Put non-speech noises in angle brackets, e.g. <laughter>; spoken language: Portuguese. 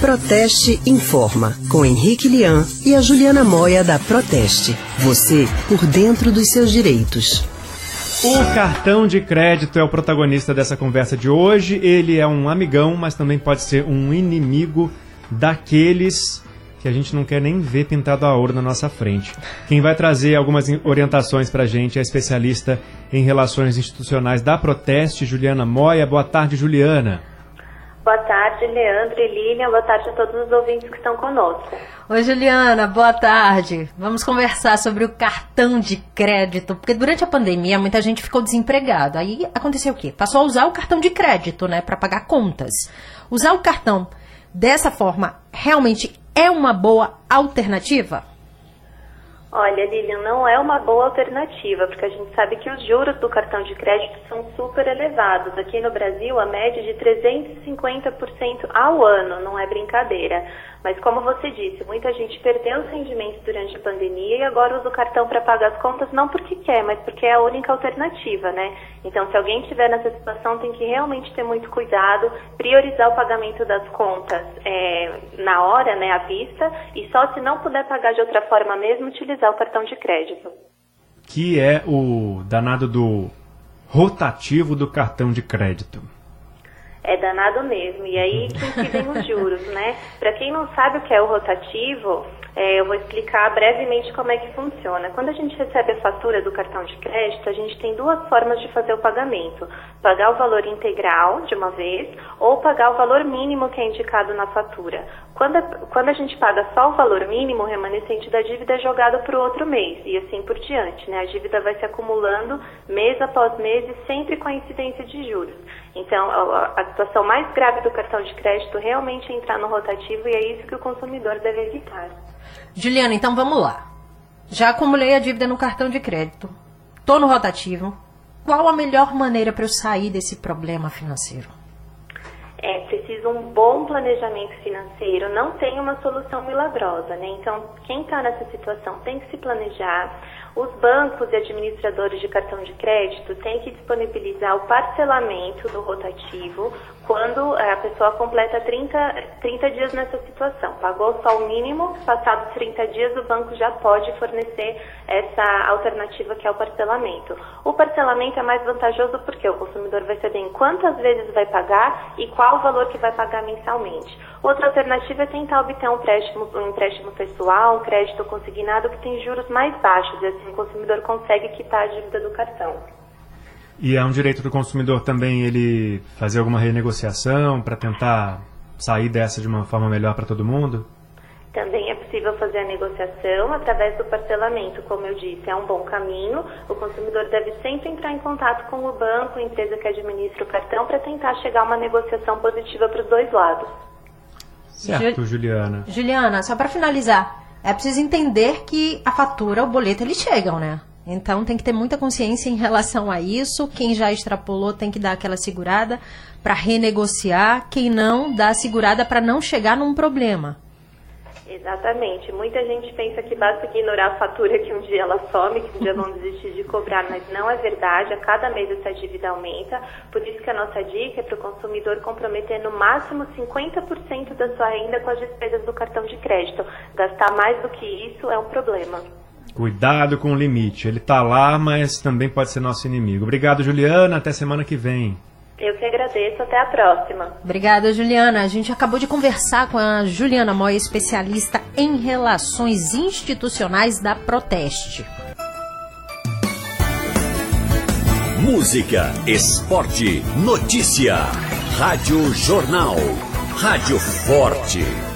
Proteste Informa, com Henrique Lian e a Juliana Moia da Proteste. Você por dentro dos seus direitos. O cartão de crédito é o protagonista dessa conversa de hoje. Ele é um amigão, mas também pode ser um inimigo daqueles que a gente não quer nem ver pintado a ouro na nossa frente. Quem vai trazer algumas orientações para a gente é a especialista em relações institucionais da Proteste, Juliana Moia. Boa tarde, Juliana. Boa tarde, Leandro e Lilian. Boa tarde a todos os ouvintes que estão conosco. Oi, Juliana. Boa tarde. Vamos conversar sobre o cartão de crédito, porque durante a pandemia muita gente ficou desempregada. Aí aconteceu o quê? Passou a usar o cartão de crédito, né, para pagar contas. Usar o cartão dessa forma realmente é uma boa alternativa? Olha, Lilian, não é uma boa alternativa, porque a gente sabe que os juros do cartão de crédito são super elevados. Aqui no Brasil, a média é de 350% ao ano, não é brincadeira. Mas como você disse, muita gente perdeu os rendimentos durante a pandemia e agora usa o cartão para pagar as contas não porque quer, mas porque é a única alternativa, né? Então, se alguém estiver nessa situação, tem que realmente ter muito cuidado, priorizar o pagamento das contas é, na hora, né, à vista, e só se não puder pagar de outra forma mesmo, utilizar o cartão de crédito. Que é o danado do rotativo do cartão de crédito. É danado mesmo. E aí <laughs> que incidem os juros, né? Para quem não sabe o que é o rotativo, é, eu vou explicar brevemente como é que funciona. Quando a gente recebe a fatura do cartão de crédito, a gente tem duas formas de fazer o pagamento: pagar o valor integral de uma vez ou pagar o valor mínimo que é indicado na fatura. Quando a, quando a gente paga só o valor mínimo, o remanescente da dívida é jogado para o outro mês e assim por diante. Né? A dívida vai se acumulando mês após mês e sempre com a incidência de juros. Então, a, a situação mais grave do cartão de crédito realmente é entrar no rotativo e é isso que o consumidor deve evitar. Juliana, então vamos lá. Já acumulei a dívida no cartão de crédito. Estou no rotativo. Qual a melhor maneira para eu sair desse problema financeiro? É preciso um bom planejamento financeiro, não tem uma solução milagrosa, né? Então, quem está nessa situação tem que se planejar. Os bancos e administradores de cartão de crédito têm que disponibilizar o parcelamento do rotativo quando a pessoa completa 30, 30 dias nessa situação. Pagou só o mínimo, passados 30 dias o banco já pode fornecer essa alternativa que é o parcelamento. O parcelamento é mais vantajoso porque o consumidor vai saber em quantas vezes vai pagar e qual o valor que vai pagar mensalmente. Outra alternativa é tentar obter um empréstimo, um empréstimo pessoal, um crédito consignado que tem juros mais baixos, e assim o consumidor consegue quitar a dívida do cartão. E é um direito do consumidor também ele fazer alguma renegociação para tentar sair dessa de uma forma melhor para todo mundo? Também possível fazer a negociação através do parcelamento, como eu disse, é um bom caminho. O consumidor deve sempre entrar em contato com o banco, a empresa que administra o cartão, para tentar chegar a uma negociação positiva para os dois lados. Certo, Juliana. Juliana, só para finalizar, é preciso entender que a fatura, o boleto, eles chegam, né? Então tem que ter muita consciência em relação a isso. Quem já extrapolou tem que dar aquela segurada para renegociar. Quem não, dá a segurada para não chegar num problema. Exatamente. Muita gente pensa que basta ignorar a fatura que um dia ela some, que um dia vão desistir de cobrar, mas não é verdade. A cada mês essa dívida aumenta. Por isso que a nossa dica é para o consumidor comprometer no máximo 50% da sua renda com as despesas do cartão de crédito. Gastar mais do que isso é um problema. Cuidado com o limite. Ele está lá, mas também pode ser nosso inimigo. Obrigado, Juliana. Até semana que vem. Eu que agradeço. Até a próxima. Obrigada, Juliana. A gente acabou de conversar com a Juliana Moya, especialista em relações institucionais da Proteste. Música, esporte, notícia. Rádio Jornal. Rádio Forte.